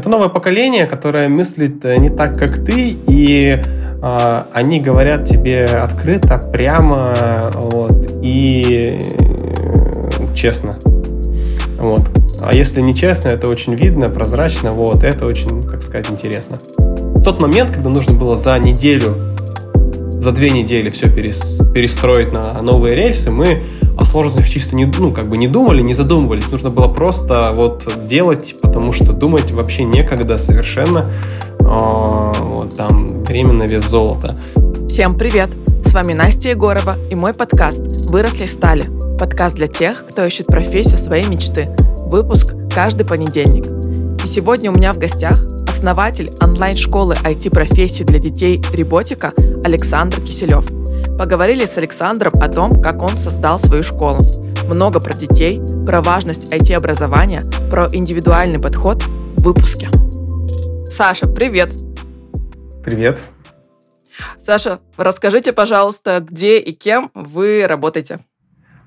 Это новое поколение, которое мыслит э, не так, как ты, и э, они говорят тебе открыто, прямо, вот, и э, честно. Вот. А если нечестно, это очень видно, прозрачно, вот, это очень, как сказать, интересно. В тот момент, когда нужно было за неделю, за две недели все перестроить на новые рельсы, мы о сложностях чисто не, ну, как бы не думали, не задумывались. Нужно было просто вот делать, потому что думать вообще некогда совершенно. О, вот там время на вес золота. Всем привет! С вами Настя Егорова и мой подкаст «Выросли стали». Подкаст для тех, кто ищет профессию своей мечты. Выпуск каждый понедельник. И сегодня у меня в гостях основатель онлайн-школы IT-профессий для детей «Реботика» Александр Киселев – Поговорили с Александром о том, как он создал свою школу. Много про детей, про важность IT-образования, про индивидуальный подход в выпуске. Саша, привет! Привет! Саша, расскажите, пожалуйста, где и кем вы работаете?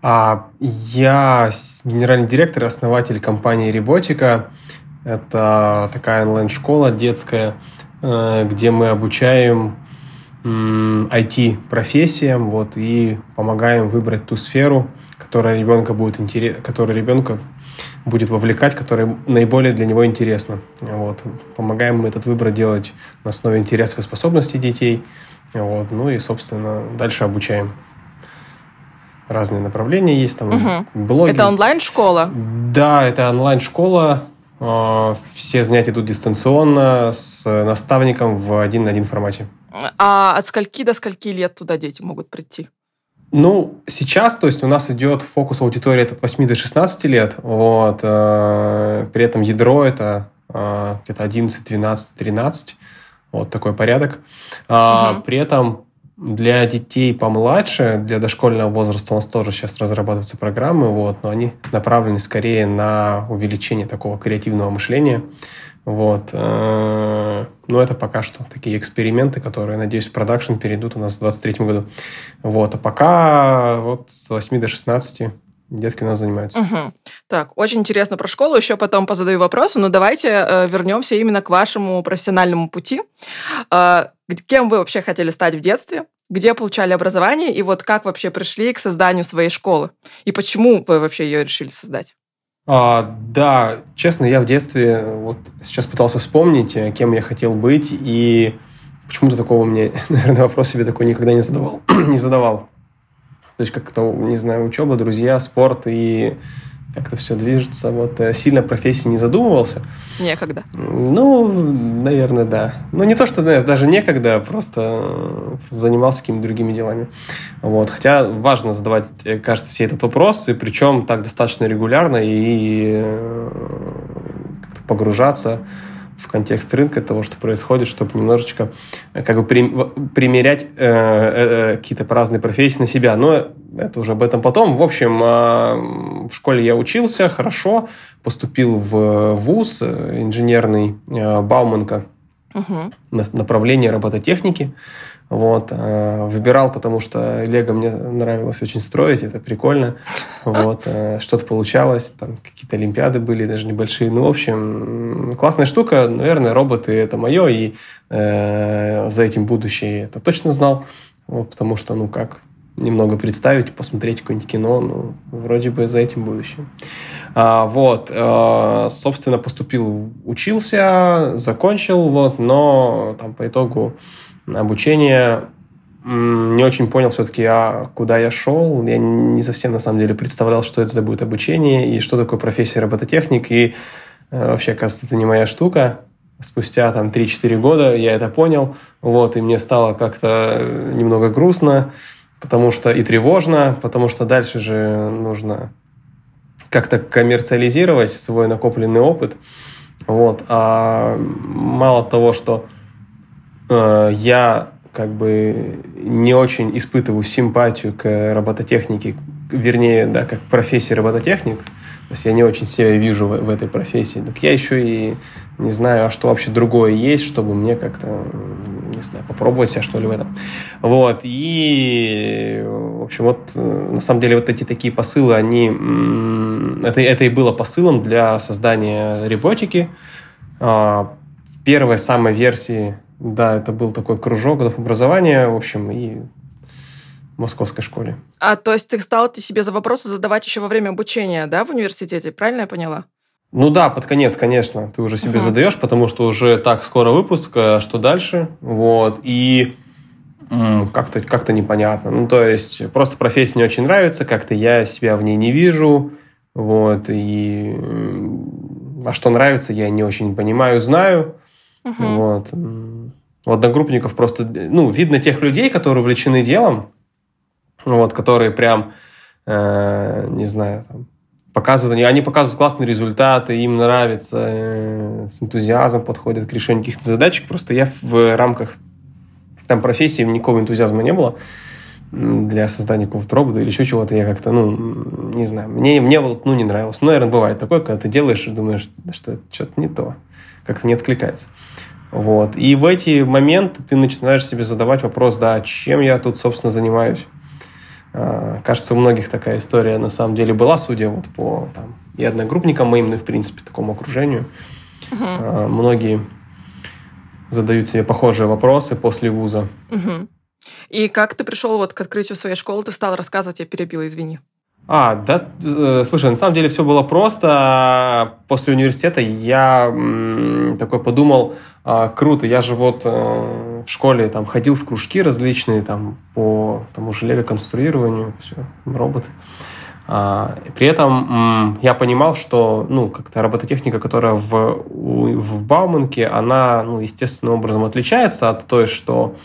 А, я генеральный директор и основатель компании Реботика. Это такая онлайн-школа детская, э, где мы обучаем IT-профессиям вот, и помогаем выбрать ту сферу, которая ребенка будет интерес, которая ребенка будет вовлекать, которая наиболее для него интересна. Вот. Помогаем мы этот выбор делать на основе интересов и способностей детей. Вот. Ну и, собственно, дальше обучаем. Разные направления есть, там угу. блоги. Это онлайн-школа? Да, это онлайн-школа. А, все занятия идут дистанционно с наставником в один на один формате. А от скольки до скольки лет туда дети могут прийти? Ну, сейчас, то есть у нас идет фокус аудитории от 8 до 16 лет, вот, э, при этом ядро это э, где-то 11, 12, 13, вот такой порядок. А, угу. При этом для детей помладше, для дошкольного возраста у нас тоже сейчас разрабатываются программы, вот, но они направлены скорее на увеличение такого креативного мышления. Вот. Э, но это пока что такие эксперименты, которые, надеюсь, в продакшн перейдут у нас в 2023 году. Вот. А пока вот с 8 до 16 детки у нас занимаются. Угу. Так, очень интересно про школу, еще потом позадаю вопросы, но давайте э, вернемся именно к вашему профессиональному пути. Э, кем вы вообще хотели стать в детстве? Где получали образование? И вот как вообще пришли к созданию своей школы? И почему вы вообще ее решили создать? А, да, честно, я в детстве вот сейчас пытался вспомнить, э, кем я хотел быть, и почему-то такого мне, наверное, вопрос себе такой никогда не задавал. не задавал. То есть как-то, не знаю, учеба, друзья, спорт и как-то все движется. Вот э, сильно профессии не задумывался. Некогда. Ну, наверное, да. Ну, не то, что, знаешь, даже некогда, просто занимался какими-то другими делами. Вот. Хотя важно задавать, э, кажется, себе этот вопрос, и причем так достаточно регулярно и э, погружаться в контекст рынка того, что происходит, чтобы немножечко э, как бы примерять э, э, какие-то разные профессии на себя. Но это уже об этом потом. В общем, э, в школе я учился хорошо, поступил в ВУЗ э, инженерный э, Бауманка, угу. направление робототехники. Вот. Э, выбирал, потому что Лего мне нравилось очень строить, это прикольно. Вот. Э, что-то получалось, там какие-то олимпиады были, даже небольшие. Ну, в общем, классная штука. Наверное, роботы — это мое, и э, за этим будущее это точно знал. Вот, потому что, ну как, немного представить, посмотреть какое-нибудь кино, ну, вроде бы за этим будущее. А, вот, э, собственно, поступил, учился, закончил, вот, но там по итогу обучение не очень понял все-таки, а куда я шел. Я не совсем, на самом деле, представлял, что это будет обучение и что такое профессия робототехник. И э, вообще, кажется, это не моя штука. Спустя там 3-4 года я это понял. Вот, и мне стало как-то немного грустно, потому что и тревожно, потому что дальше же нужно как-то коммерциализировать свой накопленный опыт. Вот. А мало того, что Э, я как бы не очень испытываю симпатию к робототехнике, вернее, да, как профессии робототехник. То есть я не очень себя вижу в, в этой профессии. Так я еще и не знаю, а что вообще другое есть, чтобы мне как-то, не знаю, попробовать себя что ли в этом. Вот. И, в общем, вот на самом деле вот эти такие посылы, они... Это, это и было посылом для создания роботики. А, в первой самой версии, да, это был такой кружок образования, в общем, и в московской школе. А то есть ты стал ты себе за вопросы задавать еще во время обучения, да, в университете, правильно я поняла? Ну да, под конец, конечно, ты уже себе uh-huh. задаешь, потому что уже так скоро выпуск, а что дальше, вот, и как-то как непонятно. Ну, то есть, просто профессия не очень нравится, как-то я себя в ней не вижу, вот, и а что нравится, я не очень понимаю, знаю, uh-huh. вот. У одногруппников просто, ну, видно тех людей, которые увлечены делом, вот, которые прям, э, не знаю, там, показывают, они, они показывают классные результаты, им нравится, э, с энтузиазмом подходят к решению каких-то задачек. Просто я в рамках там профессии никакого энтузиазма не было для создания какого-то робота или еще чего-то. Я как-то, ну, не знаю, мне, мне вот, ну, не нравилось. Ну, наверное, бывает такое, когда ты делаешь и думаешь, что что-то не то, как-то не откликается. Вот. И в эти моменты ты начинаешь себе задавать вопрос, да, чем я тут, собственно, занимаюсь. А, кажется, у многих такая история на самом деле была, судя вот по там, и одногруппникам моим, ну и, в принципе, такому окружению. Uh-huh. Многие задают себе похожие вопросы после вуза. Uh-huh. И как ты пришел вот к открытию своей школы, ты стал рассказывать, я перебила, извини. А, да, э, слушай, на самом деле все было просто. После университета я м, такой подумал, а, круто, я же вот э, в школе там ходил в кружки различные там по тому же лего-конструированию, все, роботы. А, при этом я понимал, что ну, как-то робототехника, которая в, в Бауманке, она ну, естественным образом отличается от той, что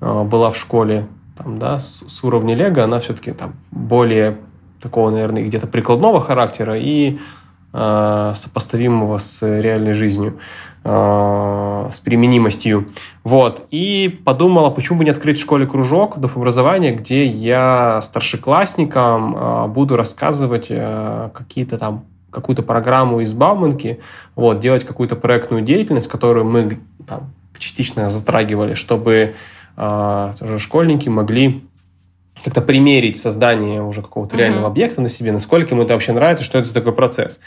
э, была в школе там, да, с, с уровня лего, она все-таки там более такого, наверное, где-то прикладного характера и э, сопоставимого с реальной жизнью, с применимостью. Вот. И подумала, почему бы не открыть в школе кружок образования, где я старшеклассникам э, буду рассказывать э, какие-то там какую-то программу из Бауманки, вот, делать какую-то проектную деятельность, которую мы там, частично затрагивали, чтобы э, тоже школьники могли как-то примерить создание уже какого-то uh-huh. реального объекта на себе, насколько ему это вообще нравится, что это за такой процесс.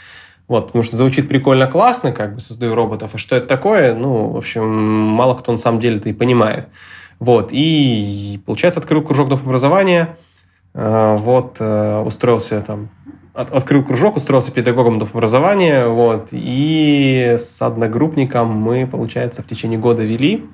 Вот, потому что звучит прикольно, классно, как бы создаю роботов, а что это такое, ну, в общем, мало кто на самом деле это и понимает. Вот, и, получается, открыл кружок доп. образования, э, вот, э, устроился там, открыл кружок, устроился педагогом доп. образования, вот, и с одногруппником мы, получается, в течение года вели,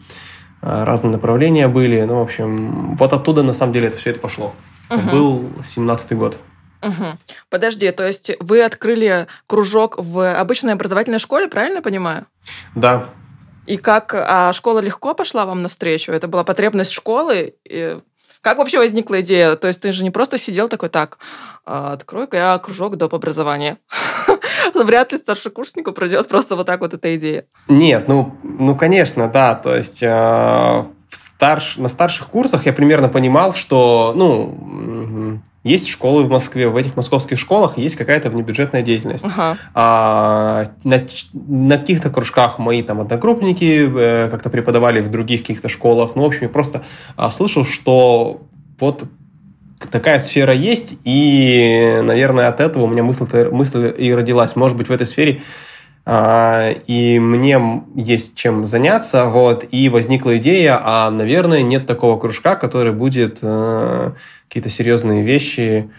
Э, разные направления были. Ну, в общем, вот оттуда на самом деле это все это пошло. Угу. был 17-й год. Угу. Подожди, то есть вы открыли кружок в обычной образовательной школе, правильно я понимаю? Да. И как а школа легко пошла вам навстречу? Это была потребность школы? И как вообще возникла идея? То есть ты же не просто сидел такой, так, а, открой-ка я кружок доп. образования. Вряд ли старшекурснику пройдет просто вот так вот эта идея. Нет, ну, ну конечно, да. То есть э, в старш... на старших курсах я примерно понимал, что, ну, есть школы в Москве, в этих московских школах есть какая-то внебюджетная деятельность. Ага. А, на, на каких-то кружках мои там одногруппники э, как-то преподавали в других каких-то школах. Ну, в общем, я просто а, слышал, что вот такая сфера есть, и, наверное, от этого у меня мысль, мысль и родилась. Может быть, в этой сфере и мне есть чем заняться, вот, и возникла идея, а, наверное, нет такого кружка, который будет э, какие-то серьезные вещи,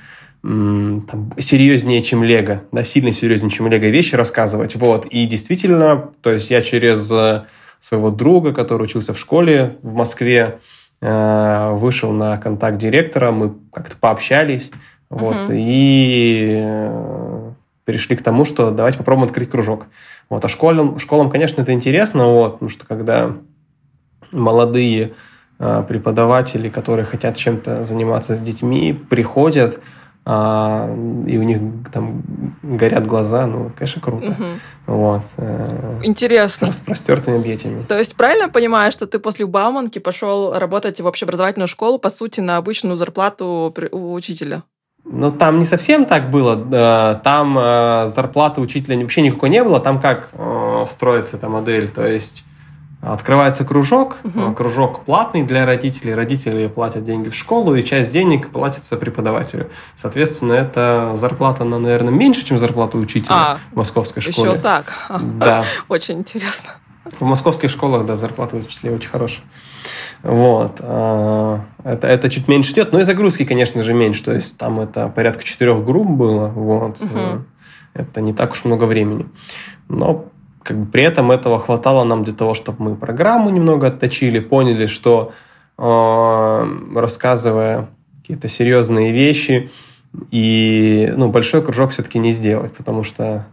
там, серьезнее, чем Лего, да, сильно серьезнее, чем Лего вещи рассказывать, вот, и действительно, то есть я через э, своего друга, который учился в школе в Москве, э, вышел на контакт директора, мы как-то пообщались, вот, uh-huh. и перешли к тому, что давайте попробуем открыть кружок. Вот. А школам, школам, конечно, это интересно, вот, потому что когда молодые э, преподаватели, которые хотят чем-то заниматься с детьми, приходят, а, и у них там горят глаза, ну, конечно, круто. Угу. Вот. Э, Интересно. С простертыми объятиями. То есть правильно понимаешь, что ты после Бауманки пошел работать в общеобразовательную школу, по сути, на обычную зарплату у учителя? Ну, там не совсем так было. Там э, зарплаты учителя вообще никакой не было. Там как э, строится эта модель? То есть Открывается кружок, угу. кружок платный для родителей, родители платят деньги в школу, и часть денег платится преподавателю. Соответственно, это зарплата, она, наверное, меньше, чем зарплата учителя а, в московской школе. Еще так? Да. Очень интересно. В московских школах, да, зарплата учителей очень хорошая. Вот. А, это, это чуть меньше идет, но и загрузки, конечно же, меньше. То есть там это порядка четырех групп было. Вот. Угу. Это не так уж много времени. Но как бы при этом этого хватало нам для того, чтобы мы программу немного отточили, поняли, что э, рассказывая какие-то серьезные вещи, и ну, большой кружок все-таки не сделать, потому что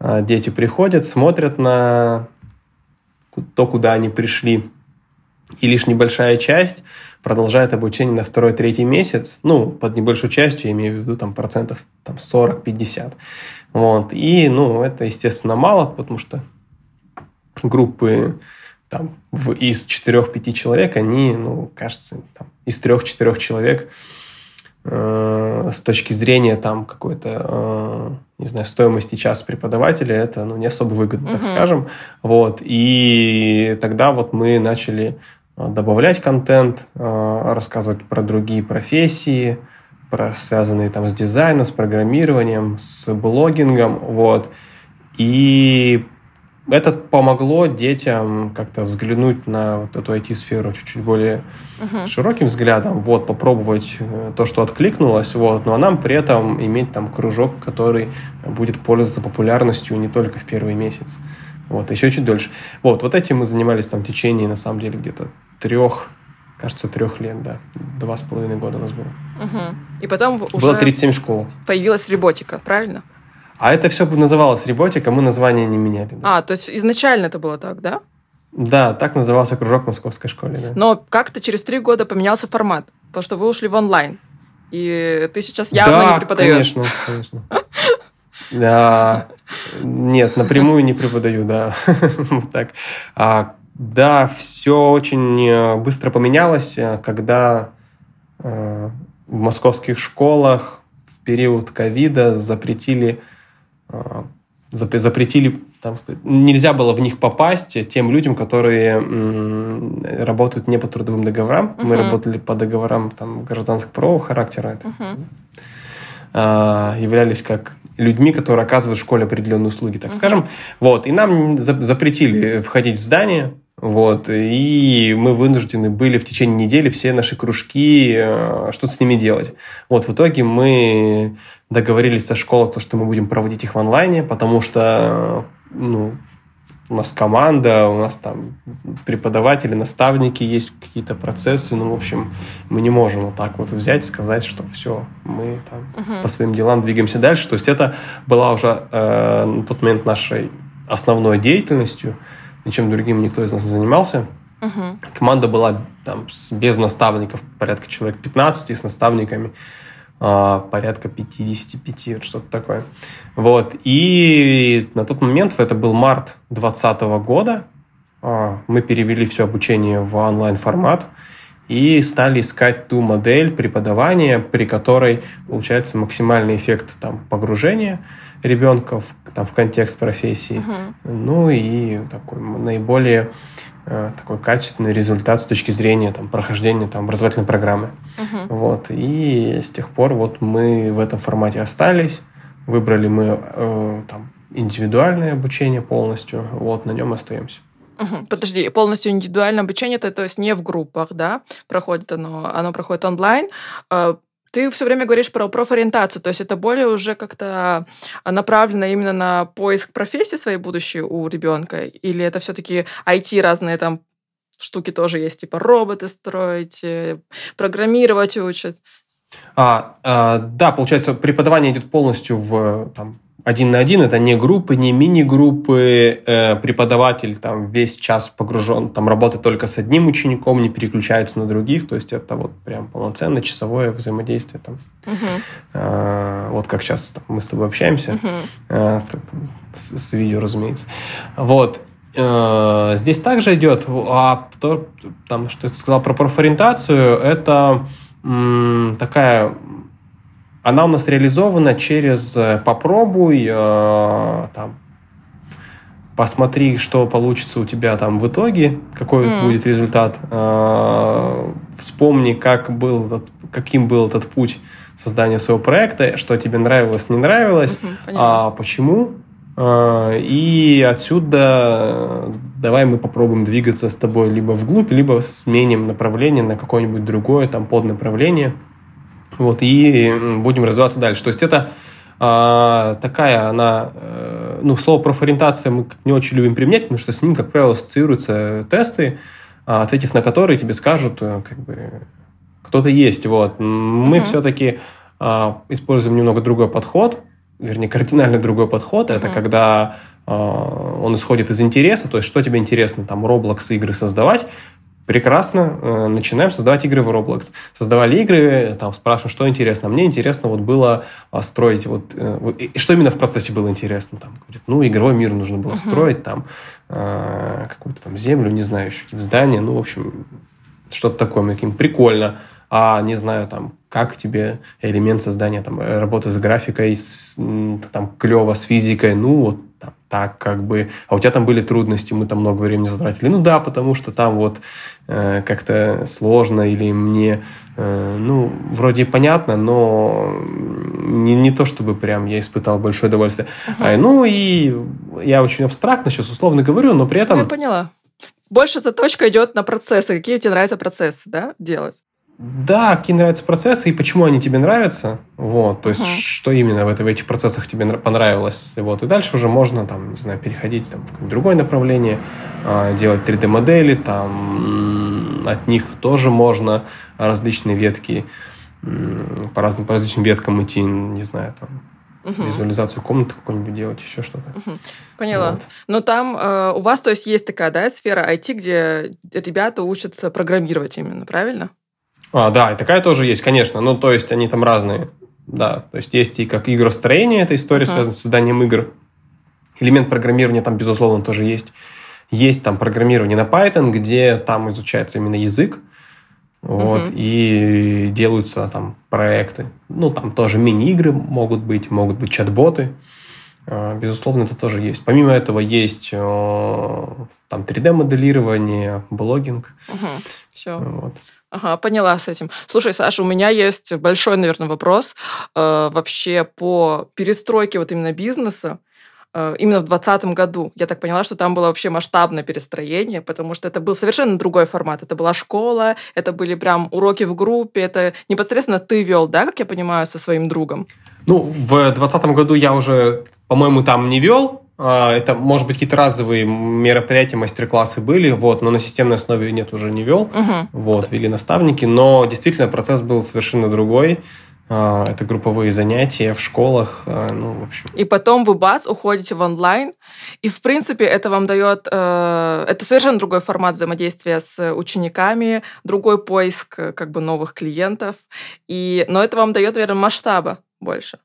э, дети приходят, смотрят на то, куда они пришли, и лишь небольшая часть продолжает обучение на второй, третий месяц, ну, под небольшой частью, я имею в виду там процентов там 40-50. Вот. И, ну, это, естественно, мало, потому что группы там, в, из 4-5 человек, они, ну, кажется, там, из 3-4 человек э, с точки зрения там какой-то, э, не знаю, стоимости час преподавателя, это, ну, не особо выгодно, так скажем. Вот. И тогда вот мы начали э, добавлять контент, э, рассказывать про другие профессии, про связанные там с дизайном, с программированием, с блогингом, вот. И это помогло детям как-то взглянуть на вот эту IT-сферу чуть-чуть более uh-huh. широким взглядом, вот, попробовать э, то, что откликнулось, вот, но нам при этом иметь там кружок, который будет пользоваться популярностью не только в первый месяц, вот, еще чуть дольше. Вот, вот этим мы занимались там в течение, на самом деле, где-то трех, кажется, трех лет, да, два с половиной года у нас было. Угу. И потом уже... Было 37 школ. Появилась роботика, правильно? А это все называлось Реботик, а мы название не меняли. Да. А, то есть изначально это было так, да? Да, так назывался кружок в московской школе. Да. Но как-то через три года поменялся формат, потому что вы ушли в онлайн. И ты сейчас явно да, не преподаешь. конечно, конечно. Да, нет, напрямую не преподаю, да. так. А, да, все очень э, быстро поменялось, э, когда э, в московских школах в период ковида запретили запретили, там, нельзя было в них попасть тем людям, которые работают не по трудовым договорам. Uh-huh. Мы работали по договорам там, гражданско-правового характера. Это, uh-huh. являлись как людьми, которые оказывают в школе определенные услуги, так uh-huh. скажем. Вот. И нам запретили входить в здание, вот, и мы вынуждены были в течение недели все наши кружки, э, что-то с ними делать. Вот, в итоге мы договорились со школой, то, что мы будем проводить их в онлайне, потому что ну, у нас команда, у нас там преподаватели, наставники, есть какие-то процессы, ну, в общем, мы не можем вот так вот взять и сказать, что все, мы там uh-huh. по своим делам двигаемся дальше. То есть это была уже э, на тот момент нашей основной деятельностью, ничем другим никто из нас не занимался. Uh-huh. Команда была там без наставников, порядка человек 15 с наставниками. А, порядка 55, вот что-то такое. Вот. И на тот момент, это был март 2020 года, а, мы перевели все обучение в онлайн-формат и стали искать ту модель преподавания, при которой получается максимальный эффект там, погружения ребенка в, там, в контекст профессии, uh-huh. ну и такой наиболее такой качественный результат с точки зрения там, прохождения там, образовательной программы. Uh-huh. Вот. И с тех пор вот мы в этом формате остались. Выбрали мы э, там, индивидуальное обучение полностью. Вот, на нем остаемся. Угу. Подожди, полностью индивидуальное обучение, это то есть не в группах, да, проходит оно, оно проходит онлайн. Э, ты все время говоришь про профориентацию, то есть это более уже как-то направлено именно на поиск профессии своей будущей у ребенка, или это все-таки IT разные там штуки тоже есть, типа роботы строить, э, программировать учат? А, а, да, получается, преподавание идет полностью в там, один на один, это не группы, не мини-группы, э, преподаватель там весь час погружен, там работает только с одним учеником, не переключается на других, то есть это вот прям полноценное часовое взаимодействие там. Uh-huh. Э, вот как сейчас там, мы с тобой общаемся, uh-huh. э, с, с видео, разумеется. Вот. Э, здесь также идет, а то, там, что ты сказал про профориентацию, это м, такая она у нас реализована через э, попробуй, э, там, посмотри, что получится у тебя там в итоге, какой mm. будет результат, э, вспомни, как был этот, каким был этот путь создания своего проекта, что тебе нравилось, не нравилось, mm-hmm, а почему, э, и отсюда давай мы попробуем двигаться с тобой либо вглубь, либо сменим направление на какое-нибудь другое там поднаправление, вот, и будем развиваться дальше. То есть это а, такая она, э, ну, слово профориентация мы не очень любим применять, потому что с ним, как правило, ассоциируются тесты, а, ответив на которые тебе скажут, э, как бы, кто-то есть. Вот. Мы uh-huh. все-таки а, используем немного другой подход, вернее, кардинально другой подход. Uh-huh. Это когда он исходит из интереса, то есть что тебе интересно, там, Roblox игры создавать, прекрасно, э, начинаем создавать игры в Roblox. Создавали игры, там спрашиваем, что интересно. Мне интересно вот было а, строить, вот, э, и что именно в процессе было интересно. Там, говорит, ну, игровой мир нужно было uh-huh. строить, там, э, какую-то там землю, не знаю, еще какие-то здания, ну, в общем, что-то такое, таким прикольно. А, не знаю, там, как тебе элемент создания, там, работы с графикой, с, там, клево, с физикой, ну, вот там, так как бы, а у тебя там были трудности, мы там много времени затратили. Ну да, потому что там вот э, как-то сложно или мне, э, ну, вроде понятно, но не, не то, чтобы прям я испытал большое удовольствие. Uh-huh. А, ну и я очень абстрактно сейчас условно говорю, но при этом... Я поняла. Больше заточка идет на процессы. Какие тебе нравятся процессы, да, делать? Да, какие нравятся процессы и почему они тебе нравятся. Вот, то есть, uh-huh. что именно в, это, в этих процессах тебе понравилось. Вот, и дальше уже можно, там, не знаю, переходить там, в другое направление, а, делать 3D-модели, там, от них тоже можно различные ветки, по, разным, по различным веткам идти, не знаю, там, угу. визуализацию комнаты какую-нибудь делать, еще что-то. Угу. Поняла. Вот. Но там э, у вас, то есть, есть такая, да, сфера IT, где ребята учатся программировать именно, правильно? А, да, и такая тоже есть, конечно. Ну, то есть они там разные. Да, то есть есть и как игростроение, эта история uh-huh. связана с созданием игр. Элемент программирования там, безусловно, тоже есть. Есть там программирование на Python, где там изучается именно язык. Вот, uh-huh. и делаются там проекты. Ну, там тоже мини-игры могут быть, могут быть чат-боты. А, безусловно, это тоже есть. Помимо этого есть э, там 3D-моделирование, блогинг. Угу, все. Вот. Ага, поняла с этим. Слушай, Саша, у меня есть большой, наверное, вопрос э, вообще по перестройке вот именно бизнеса э, именно в 2020 году. Я так поняла, что там было вообще масштабное перестроение, потому что это был совершенно другой формат. Это была школа, это были прям уроки в группе, это непосредственно ты вел, да, как я понимаю, со своим другом? Ну, в 2020 году я уже, по-моему, там не вел, это, может быть, какие-то разовые мероприятия, мастер-классы были, вот, но на системной основе нет, уже не вел. Угу. Вот, вели наставники, но действительно процесс был совершенно другой. А, это групповые занятия в школах, а, ну, в общем. И потом вы, бац, уходите в онлайн, и, в принципе, это вам дает... Э, это совершенно другой формат взаимодействия с учениками, другой поиск как бы новых клиентов, и, но это вам дает, наверное, масштаба больше,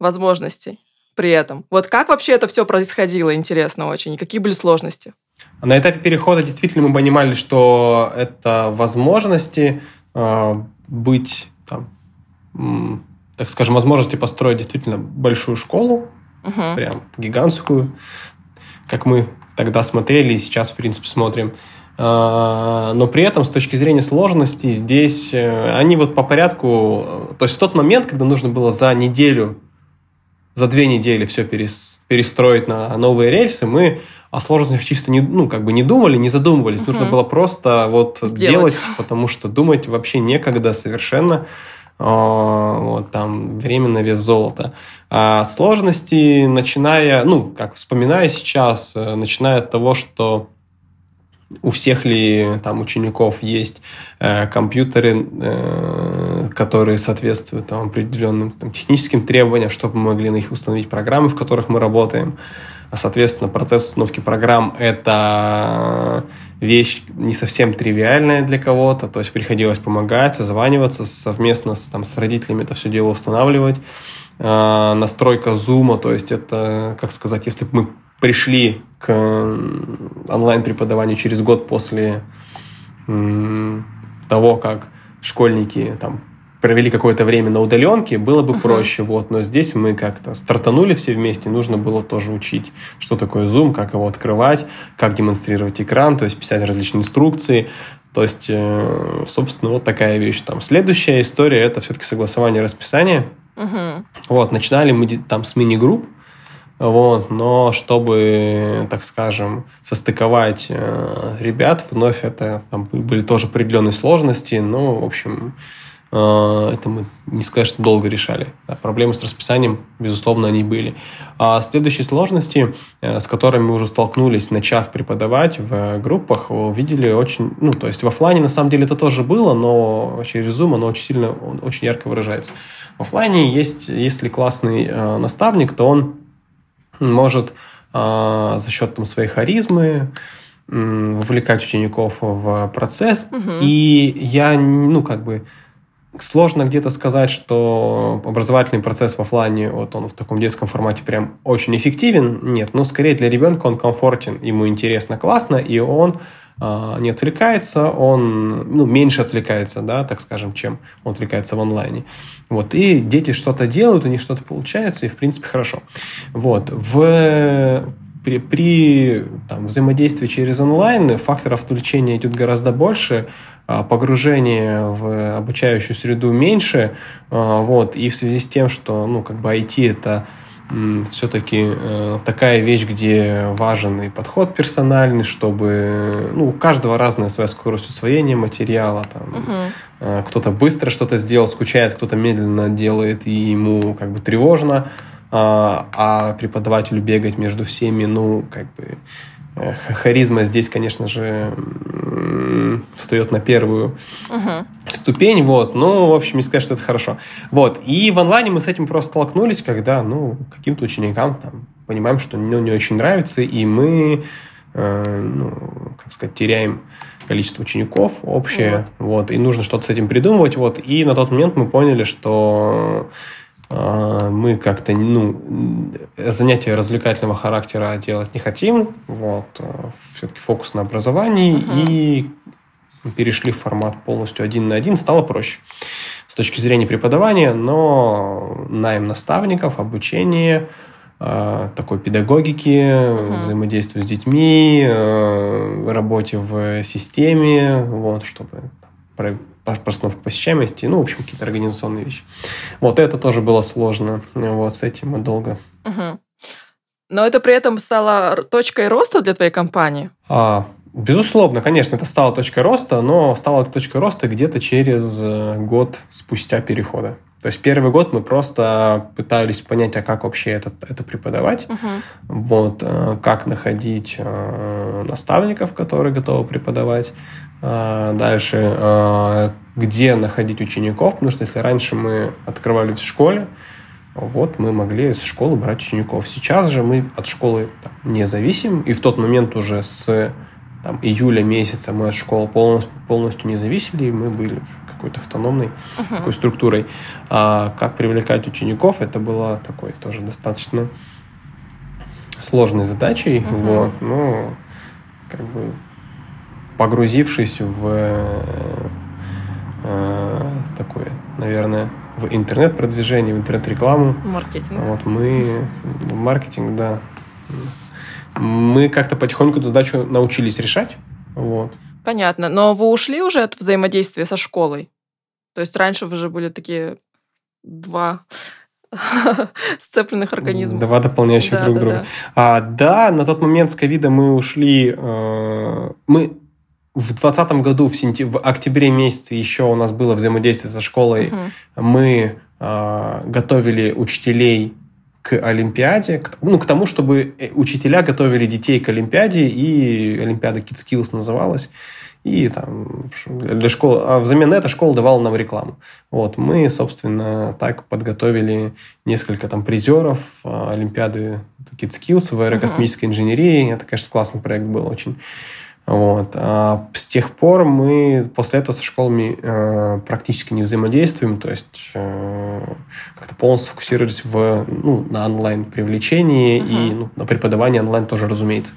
возможностей при этом. Вот как вообще это все происходило, интересно очень, и какие были сложности? На этапе перехода действительно мы понимали, что это возможности э, быть, там, м, так скажем, возможности построить действительно большую школу, угу. прям гигантскую, как мы тогда смотрели и сейчас, в принципе, смотрим. Э, но при этом, с точки зрения сложности, здесь э, они вот по порядку... То есть в тот момент, когда нужно было за неделю за две недели все перес, перестроить на новые рельсы, мы о сложностях чисто не, ну, как бы не думали, не задумывались. Угу. Нужно было просто вот Сделать. делать, потому что думать вообще некогда совершенно. О, вот там время на вес золота. А сложности, начиная, ну, как вспоминая сейчас, э, начиная от того, что у всех ли там учеников есть э, компьютеры, э, которые соответствуют там, определенным там, техническим требованиям, чтобы мы могли на них установить программы, в которых мы работаем. А, соответственно, процесс установки программ – это вещь не совсем тривиальная для кого-то, то есть приходилось помогать, созваниваться совместно с, там, с родителями это все дело устанавливать. Э, настройка зума, то есть это, как сказать, если бы мы пришли к онлайн-преподаванию через год после того, как школьники там провели какое-то время на удаленке, было бы uh-huh. проще, вот, но здесь мы как-то стартанули все вместе, нужно было тоже учить, что такое Zoom, как его открывать, как демонстрировать экран, то есть писать различные инструкции, то есть, э, собственно, вот такая вещь там. Следующая история – это все-таки согласование расписания. Uh-huh. Вот, начинали мы там с мини-групп, вот, но чтобы, так скажем, состыковать э, ребят, вновь это там были тоже определенные сложности, но, в общем, э, это мы не сказать, что долго решали. Да, проблемы с расписанием, безусловно, они были. А следующие сложности, э, с которыми мы уже столкнулись, начав преподавать в группах, увидели очень... Ну, то есть в офлайне на самом деле это тоже было, но через Zoom оно очень сильно, очень ярко выражается. В офлайне есть, если классный э, наставник, то он может э, за счет там, своей харизмы вовлекать учеников в процесс. Угу. И я, ну, как бы, сложно где-то сказать, что образовательный процесс в офлайне, вот он в таком детском формате прям очень эффективен. Нет, но скорее для ребенка он комфортен, ему интересно, классно, и он не отвлекается, он ну, меньше отвлекается, да, так скажем, чем он отвлекается в онлайне. Вот, и дети что-то делают, у них что-то получается, и в принципе хорошо. Вот, в при, при там, взаимодействии через онлайн факторов отвлечения идет гораздо больше, а, погружение в обучающую среду меньше, а, вот, и в связи с тем, что, ну, как бы IT это все-таки э, такая вещь, где важен и подход персональный, чтобы ну, у каждого разная своя скорость усвоения материала. Там, угу. Кто-то быстро что-то сделал, скучает, кто-то медленно делает, и ему как бы тревожно, а, а преподавателю бегать между всеми, ну, как бы харизма здесь, конечно же, встает на первую uh-huh. ступень, вот, ну, в общем, не сказать, что это хорошо. Вот, и в онлайне мы с этим просто столкнулись, когда, ну, каким-то ученикам там понимаем, что ну, не очень нравится, и мы, э, ну, как сказать, теряем количество учеников общее, вот. вот, и нужно что-то с этим придумывать, вот, и на тот момент мы поняли, что мы как-то ну, занятия развлекательного характера делать не хотим. Вот. А, Все-таки фокус на образовании. Uh-huh. И перешли в формат полностью один на один. Стало проще с точки зрения преподавания, но найм наставников, обучение, а, такой педагогики, uh-huh. взаимодействию с детьми, работе в системе, вот, чтобы постановка посещаемости, ну, в общем, какие-то организационные вещи. Вот это тоже было сложно. Вот с этим мы долго. Угу. Но это при этом стало точкой роста для твоей компании? А, безусловно, конечно, это стало точкой роста, но стало точкой роста где-то через э, год спустя перехода. То есть первый год мы просто пытались понять, а как вообще это, это преподавать, uh-huh. вот, э, как находить э, наставников, которые готовы преподавать, а, дальше, где находить учеников, потому что если раньше мы открывали в школе, вот мы могли из школы брать учеников. Сейчас же мы от школы не зависим, и в тот момент уже с там, июля месяца мы от школы полностью, полностью не зависели, и мы были какой-то автономной uh-huh. такой структурой. А как привлекать учеников, это было такой тоже достаточно сложной задачей. Uh-huh. Вот, ну, как бы погрузившись в э, такое, наверное, в интернет-продвижение, в интернет-рекламу. Маркетинг. Вот мы, маркетинг, да. Мы как-то потихоньку эту задачу научились решать. Вот. Понятно. Но вы ушли уже от взаимодействия со школой? То есть раньше вы же были такие два сцепленных организмов. Два дополняющих да, друг да, друга. Да. А, да, на тот момент с ковида мы ушли... Э, мы в 2020 году, в, сентя... в октябре месяце еще у нас было взаимодействие со школой. Угу. Мы э, готовили учителей к Олимпиаде, к, ну, к тому, чтобы э, учителя готовили детей к Олимпиаде, и Олимпиада Kids Skills называлась. И там для школы, а взамен это школа давала нам рекламу. Вот, мы, собственно, так подготовили несколько там призеров а, Олимпиады Kids Skills в аэрокосмической uh-huh. инженерии. Это, конечно, классный проект был очень. Вот. А с тех пор мы после этого со школами э, практически не взаимодействуем, то есть э, как-то полностью сфокусировались в, ну, на онлайн привлечении uh-huh. и ну, на преподавании онлайн тоже, разумеется.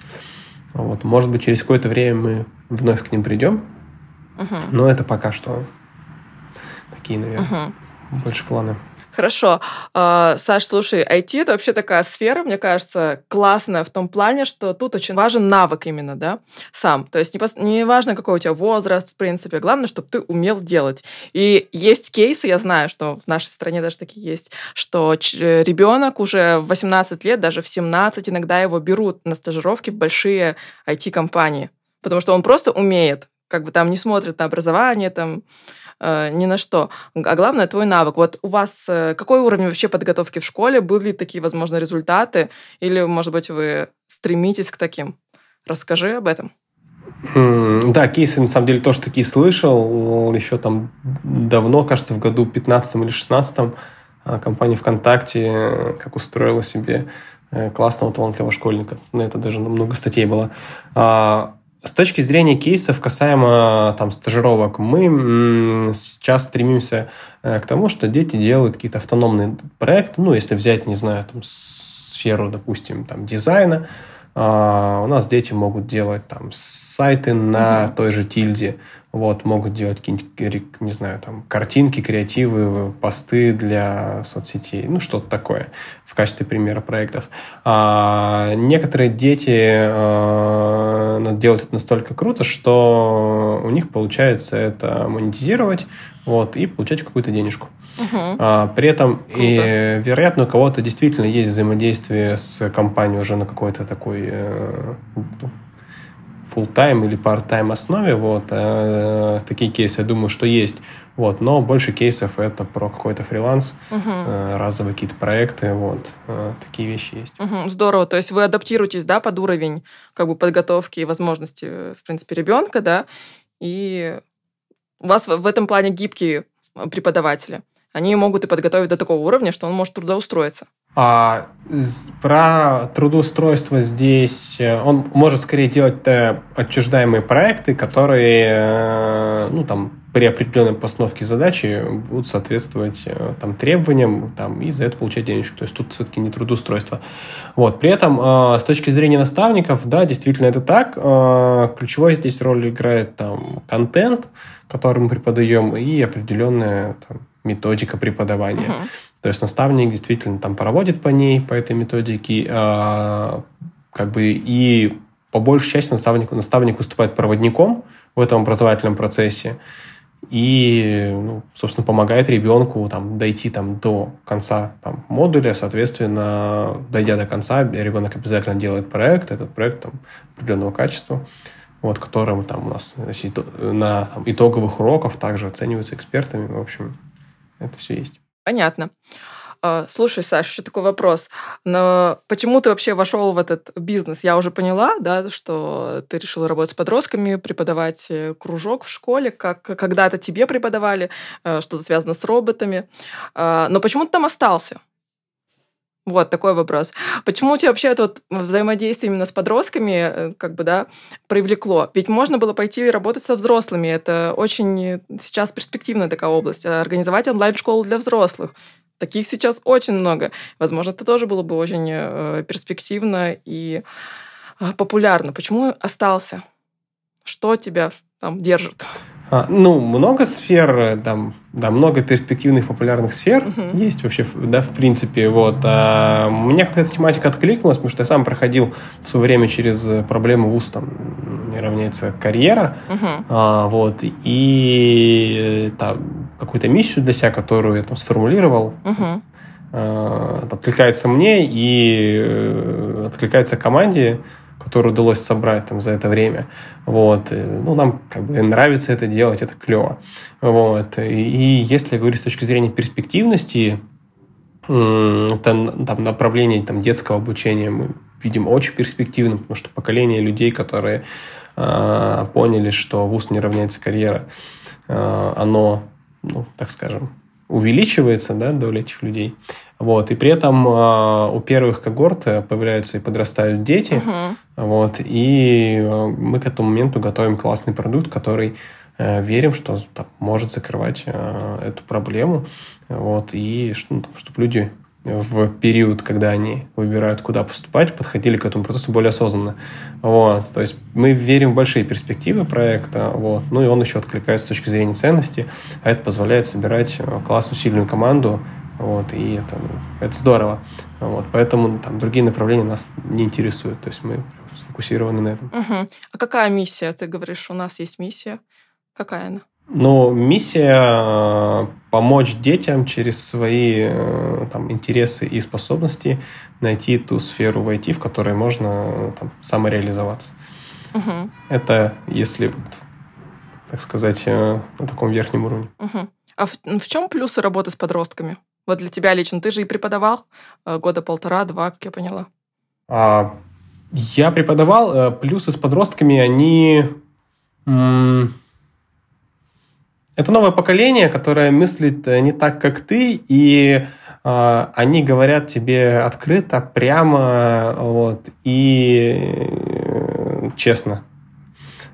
Вот. Может быть, через какое-то время мы вновь к ним придем, uh-huh. но это пока что Такие, наверное, угу. больше планы. Хорошо. А, Саш, слушай, IT это вообще такая сфера, мне кажется, классная в том плане, что тут очень важен навык именно, да, сам. То есть не, важно, какой у тебя возраст, в принципе, главное, чтобы ты умел делать. И есть кейсы, я знаю, что в нашей стране даже такие есть, что ребенок уже в 18 лет, даже в 17, иногда его берут на стажировки в большие IT-компании, потому что он просто умеет, как бы там не смотрит на образование, там э, ни на что. А главное твой навык. Вот у вас э, какой уровень вообще подготовки в школе? Были такие, возможно, результаты? Или, может быть, вы стремитесь к таким? Расскажи об этом. Да, кейсы, на самом деле, тоже такие слышал. Еще там давно, кажется, в году 15 или 16 а, компания ВКонтакте э, как устроила себе э, классного талантливого школьника. На это даже много статей было. С точки зрения кейсов касаемо там, стажировок, мы сейчас стремимся э, к тому, что дети делают какие-то автономные проекты. Ну, если взять, не знаю, там, сферу, допустим, там, дизайна, а, у нас дети могут делать там сайты на той же тильде, вот, могут делать какие-нибудь, не знаю, там, картинки, креативы, посты для соцсетей, ну, что-то такое в качестве примера проектов. А некоторые дети а, делают это настолько круто, что у них получается это монетизировать, вот, и получать какую-то денежку. Угу. А, при этом, и, вероятно, у кого-то действительно есть взаимодействие с компанией уже на какой-то такой э, full-time или part-time основе. Вот. Э, такие кейсы, я думаю, что есть. Вот. Но больше кейсов это про какой-то фриланс, угу. э, разовые какие-то проекты. Вот. Э, такие вещи есть. Угу. Здорово. То есть вы адаптируетесь да, под уровень как бы, подготовки и возможности, в принципе, ребенка, да, и у вас в этом плане гибкие преподаватели. Они могут и подготовить до такого уровня, что он может трудоустроиться. А про трудоустройство здесь э, он может скорее делать э, отчуждаемые проекты, которые э, ну, там, при определенной постановке задачи будут соответствовать там, требованиям там, и за это получать денежку. То есть тут все-таки не трудоустройство. Вот. При этом с точки зрения наставников, да, действительно это так. Ключевой здесь роль играет там, контент, который мы преподаем, и определенная там, методика преподавания. Uh-huh. То есть наставник действительно там проводит по ней, по этой методике, э, как бы и по большей части наставник, наставник выступает проводником в этом образовательном процессе и, ну, собственно, помогает ребенку там, дойти там, до конца там, модуля. Соответственно, дойдя до конца, ребенок обязательно делает проект, этот проект там, определенного качества вот, которым там у нас значит, на там, итоговых уроках также оцениваются экспертами. В общем, это все есть. Понятно. А, слушай, Саша, еще такой вопрос. Но почему ты вообще вошел в этот бизнес? Я уже поняла, да, что ты решил работать с подростками, преподавать э, кружок в школе, как когда-то тебе преподавали, э, что-то связано с роботами. А, но почему ты там остался? Вот такой вопрос. Почему у тебя вообще это вот взаимодействие именно с подростками э, как бы, да, привлекло? Ведь можно было пойти и работать со взрослыми. Это очень сейчас перспективная такая область. А организовать онлайн-школу для взрослых. Таких сейчас очень много. Возможно, это тоже было бы очень э, перспективно и э, популярно. Почему остался? Что тебя там держит? А, ну, много сфер, э, там, да, много перспективных популярных сфер uh-huh. есть вообще, да, в принципе, вот. А, мне как-то эта тематика откликнулась, потому что я сам проходил в свое время через проблему вуз, там, не равняется карьера, uh-huh. а, вот, и там, какую-то миссию для себя, которую я там сформулировал, uh-huh. а, откликается мне и э, откликается команде, которую удалось собрать там за это время. Вот. Ну, нам как бы нравится это делать, это клево. Вот. И если говорить с точки зрения перспективности, это там, направление там, детского обучения мы видим очень перспективным, потому что поколение людей, которые э, поняли, что вуз не равняется карьера, э, оно, ну, так скажем, увеличивается, да, доля этих людей. Вот. И при этом э, у первых когорт э, появляются и подрастают дети. Uh-huh. Вот. И э, мы к этому моменту готовим классный продукт, который э, верим, что так, может закрывать э, эту проблему. Вот. И ну, чтобы люди в период, когда они выбирают, куда поступать, подходили к этому процессу более осознанно. Вот. То есть мы верим в большие перспективы проекта, вот. ну и он еще откликается с точки зрения ценности, а это позволяет собирать э, классную, сильную команду, вот, и это, ну, это здорово. Вот, поэтому там другие направления нас не интересуют. То есть мы сфокусированы на этом. Угу. А какая миссия? Ты говоришь, у нас есть миссия. Какая она? Но миссия э, помочь детям через свои э, там, интересы и способности найти ту сферу в IT, в которой можно там, самореализоваться. Угу. Это если, так сказать, э, на таком верхнем уровне. Угу. А в, в чем плюсы работы с подростками? Вот для тебя лично. Ты же и преподавал года полтора-два, как я поняла. А, я преподавал. Плюсы с подростками, они... М- это новое поколение, которое мыслит э, не так, как ты, и э, они говорят тебе открыто, прямо вот, и э, честно.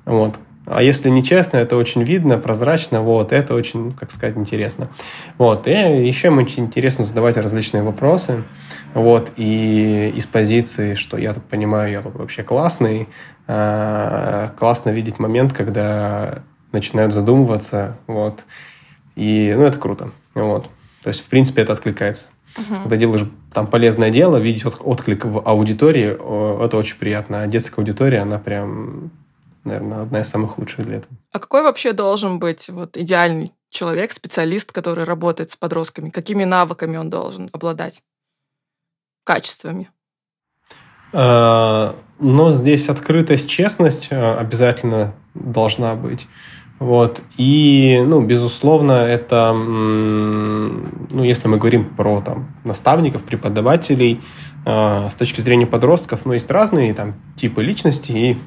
Вот. А если нечестно, это очень видно, прозрачно, вот, это очень, как сказать, интересно. Вот, и еще им очень интересно задавать различные вопросы, вот, и из позиции, что я тут понимаю, я тут вообще классный, э, классно видеть момент, когда начинают задумываться, вот. И, ну, это круто, вот. То есть, в принципе, это откликается. Uh-huh. Когда делаешь там полезное дело, видеть отклик в аудитории, это очень приятно. А детская аудитория, она прям, наверное, одна из самых лучших для этого. А какой вообще должен быть вот идеальный человек, специалист, который работает с подростками? Какими навыками он должен обладать? Качествами? А, но здесь открытость, честность а, обязательно должна быть. Вот. И, ну, безусловно, это, ну, если мы говорим про там, наставников, преподавателей, э, с точки зрения подростков, ну, есть разные там типы личности, и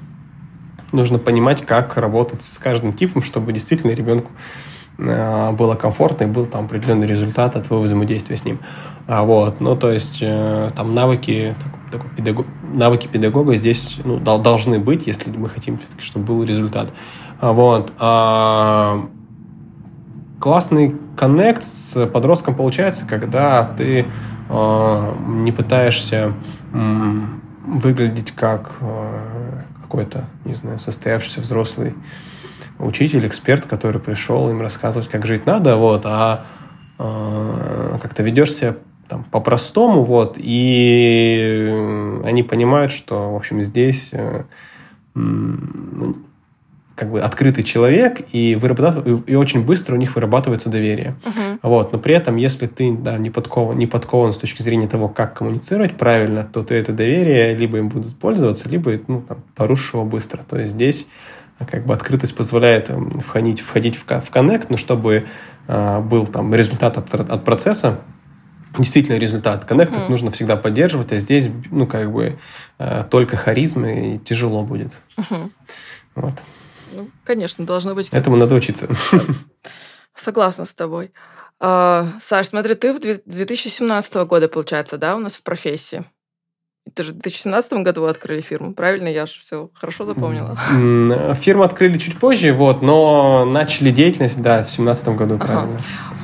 нужно понимать, как работать с каждым типом, чтобы действительно ребенку э, было комфортно и был там определенный результат от твоего взаимодействия с ним. А, вот. Ну, то есть, э, там навыки, так, так, педагог, навыки педагога здесь ну, должны быть, если мы хотим все-таки, чтобы был результат. А, вот. А, классный коннект с подростком получается, когда ты а, не пытаешься выглядеть как какой-то, не знаю, состоявшийся взрослый учитель, эксперт, который пришел им рассказывать, как жить надо, вот, а как-то ведешься там, по-простому, вот, и они понимают, что, в общем, здесь э, как бы открытый человек, и, вырабатывает, и очень быстро у них вырабатывается доверие. Uh-huh. Вот. Но при этом, если ты да, не, подкован, не подкован с точки зрения того, как коммуницировать правильно, то ты это доверие либо им будут пользоваться, либо ну, там, порушишь его быстро. То есть здесь как бы открытость позволяет эм, входить, входить в, в коннект, но чтобы э, был там результат от, от процесса, действительно результат. Коннект uh-huh. нужно всегда поддерживать, а здесь, ну, как бы, э, только харизма и тяжело будет. Uh-huh. Вот. Ну, конечно, должно быть... Этому надо учиться. Согласна с тобой. А, Саш, смотри, ты в 2017 года, получается, да, у нас в профессии? Ты же в 2017 году открыли фирму, правильно? Я же все хорошо запомнила. Фирму открыли чуть позже, вот, но начали деятельность, да, в 2017 году, правильно. Ага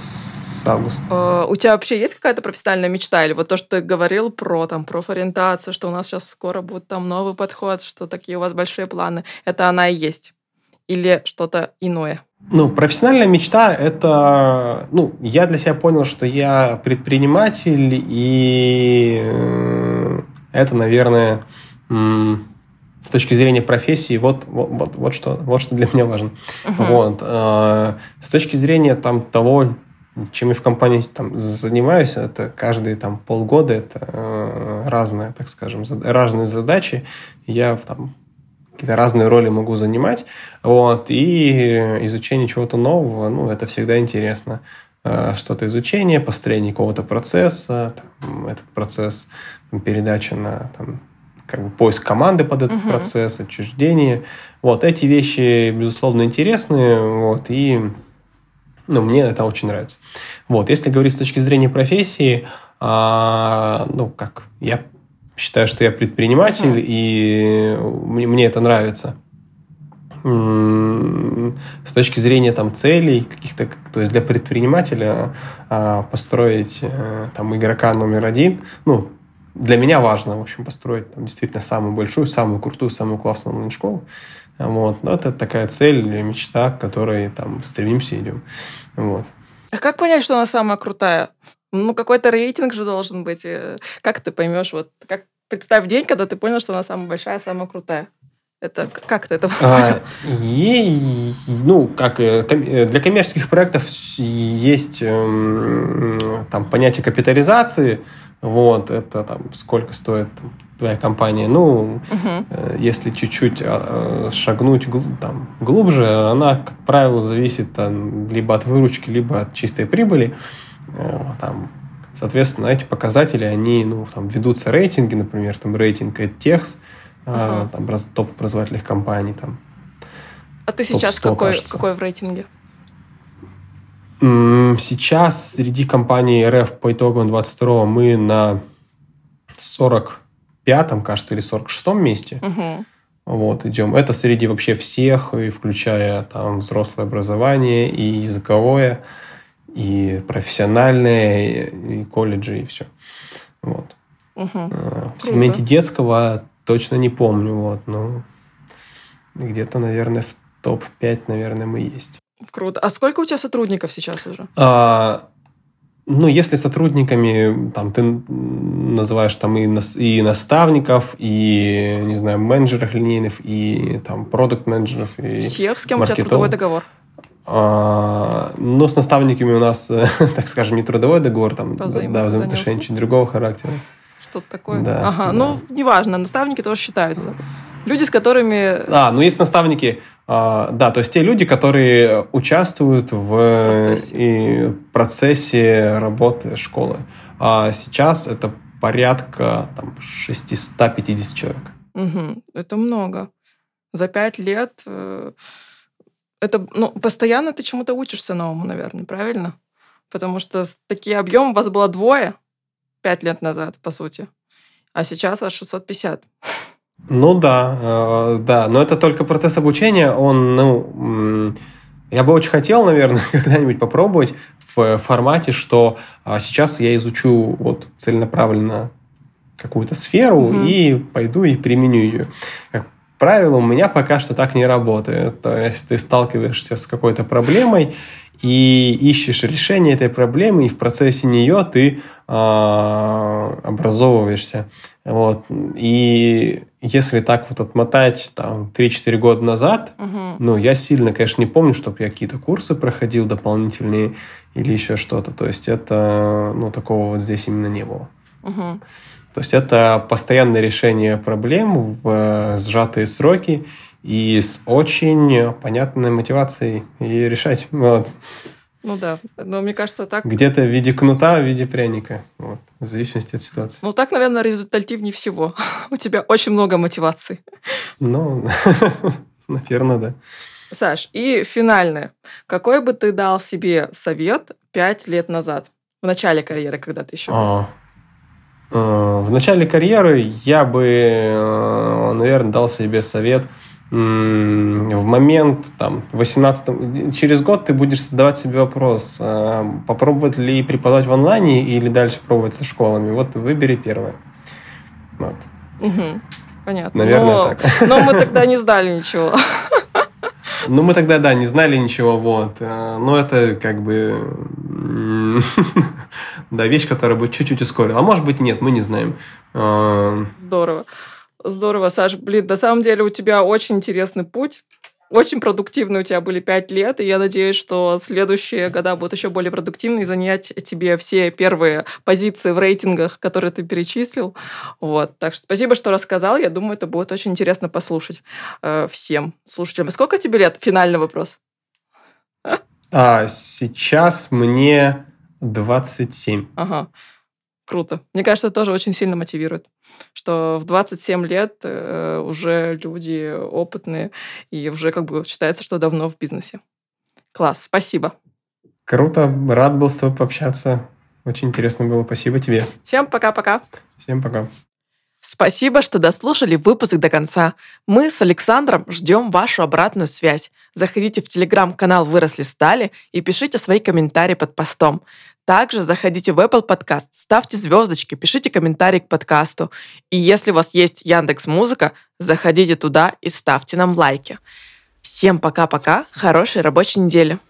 с августа. А, у тебя вообще есть какая-то профессиональная мечта? Или вот то, что ты говорил про там профориентацию, что у нас сейчас скоро будет там новый подход, что такие у вас большие планы, это она и есть? Или что-то иное? Ну, профессиональная мечта – это... Ну, я для себя понял, что я предприниматель, и э, это, наверное, с точки зрения профессии, вот, вот, вот, вот, что, вот что для меня важно. Uh-huh. Вот. Э, с точки зрения там, того, чем я в компании там, занимаюсь, это каждые там, полгода, это э, разные, так скажем, разные задачи. Я там какие-то разные роли могу занимать. Вот, и изучение чего-то нового, ну, это всегда интересно. Э, что-то изучение, построение какого-то процесса, там, этот процесс там, передача на там, как бы поиск команды под этот uh-huh. процесс, отчуждение. Вот эти вещи, безусловно, интересны. Вот, и ну, мне это очень нравится. Вот, если говорить с точки зрения профессии, а, ну, как, я считаю, что я предприниматель, uh-huh. и мне, мне это нравится. с точки зрения там целей каких-то, то есть для предпринимателя а, построить э, там игрока номер один, ну, для меня важно, в общем, построить там действительно самую большую, самую крутую, самую классную онлайн-школу. Вот. Но это такая цель или мечта, к которой там стремимся идем. Вот. А как понять, что она самая крутая? Ну, какой-то рейтинг же должен быть. Э, как ты поймешь, вот как представь день, когда ты понял, что она самая большая, самая крутая? Это как ты это а, и, Ну, как э, э, для коммерческих проектов есть эм, там понятие капитализации. Вот, это там сколько стоит там, твоя компания. Ну, угу. если чуть-чуть а, шагнуть там, глубже, она, как правило, зависит там, либо от выручки, либо от чистой прибыли. Там, соответственно, эти показатели, они ну, там, ведутся рейтинги, например, там рейтинг EdTechs, ага. там, топ-образовательных компаний. Там, а ты сейчас в какой, в какой в рейтинге? Сейчас среди компаний РФ по итогам 22 мы на 45-м, кажется, или 46-м месте. Угу. Вот, идем. Это среди вообще всех, и включая там взрослое образование, и языковое, и профессиональное, и колледжи, и все. Вот. Угу. В сегменте детского точно не помню, вот, но где-то, наверное, в топ-5, наверное, мы есть. Круто. А сколько у тебя сотрудников сейчас уже? А, ну, если сотрудниками, там, ты называешь там и, нас, и наставников, и, не знаю, менеджеров линейных, и там продукт-менеджеров, и Всех, с кем маркетолог. у тебя трудовой договор? Ну, с наставниками у нас, так скажем, не трудовой договор, там, да, взаимоотношения чуть другого характера что-то такое. Да, ага, да. ну, неважно, наставники тоже считаются. Люди, с которыми... А, ну есть наставники, а, да, то есть те люди, которые участвуют в, в процессе. И процессе работы школы. А сейчас это порядка там, 650 человек. Угу, это много. За пять лет э, это, ну, постоянно ты чему-то учишься новому, наверное, правильно? Потому что такие объемы, у вас было двое, пять лет назад, по сути. А сейчас аж 650. Ну да, э, да, но это только процесс обучения, он, ну, я бы очень хотел, наверное, когда-нибудь попробовать в формате, что а, сейчас я изучу вот целенаправленно какую-то сферу угу. и пойду и применю ее. Как правило, у меня пока что так не работает. То есть ты сталкиваешься с какой-то проблемой, и ищешь решение этой проблемы, и в процессе нее ты э, образовываешься. Вот. И если так вот отмотать там 3-4 года назад, угу. ну, я сильно, конечно, не помню, чтобы я какие-то курсы проходил дополнительные или еще что-то. То есть это, ну, такого вот здесь именно не было. Угу. То есть это постоянное решение проблем в э, сжатые сроки, и с очень понятной мотивацией ее решать. Вот. Ну да, но мне кажется так... Где-то в виде кнута, в виде пряника, вот, в зависимости от ситуации. Ну так, наверное, результативнее всего. У тебя очень много мотивации. Ну, наверное, да. Саш, и финальное. Какой бы ты дал себе совет пять лет назад, в начале карьеры, когда ты еще... А, в начале карьеры я бы, э, наверное, дал себе совет – в момент, там, 18 через год ты будешь задавать себе вопрос, а, попробовать ли преподавать в онлайне или дальше пробовать со школами. Вот выбери первое. Вот. Угу. Понятно. Наверное, но, так. Но мы тогда не сдали ничего. Ну, мы тогда, да, не знали ничего, вот. А, но это как бы... Да, вещь, которая бы чуть-чуть ускорила. А может быть, нет, мы не знаем. А, Здорово. Здорово, Саш. Блин, на самом деле у тебя очень интересный путь. Очень продуктивные у тебя были пять лет, и я надеюсь, что следующие года будут еще более продуктивны и занять тебе все первые позиции в рейтингах, которые ты перечислил. Вот. Так что спасибо, что рассказал. Я думаю, это будет очень интересно послушать э, всем слушателям. Сколько тебе лет? Финальный вопрос. А, сейчас мне 27. Ага. Круто. Мне кажется, это тоже очень сильно мотивирует, что в 27 лет э, уже люди опытные и уже как бы считается, что давно в бизнесе. Класс, спасибо. Круто, рад был с тобой пообщаться. Очень интересно было. Спасибо тебе. Всем пока-пока. Всем пока. Спасибо, что дослушали выпуск до конца. Мы с Александром ждем вашу обратную связь. Заходите в телеграм-канал «Выросли стали» и пишите свои комментарии под постом. Также заходите в Apple Podcast, ставьте звездочки, пишите комментарии к подкасту. И если у вас есть Яндекс Музыка, заходите туда и ставьте нам лайки. Всем пока-пока, хорошей рабочей недели.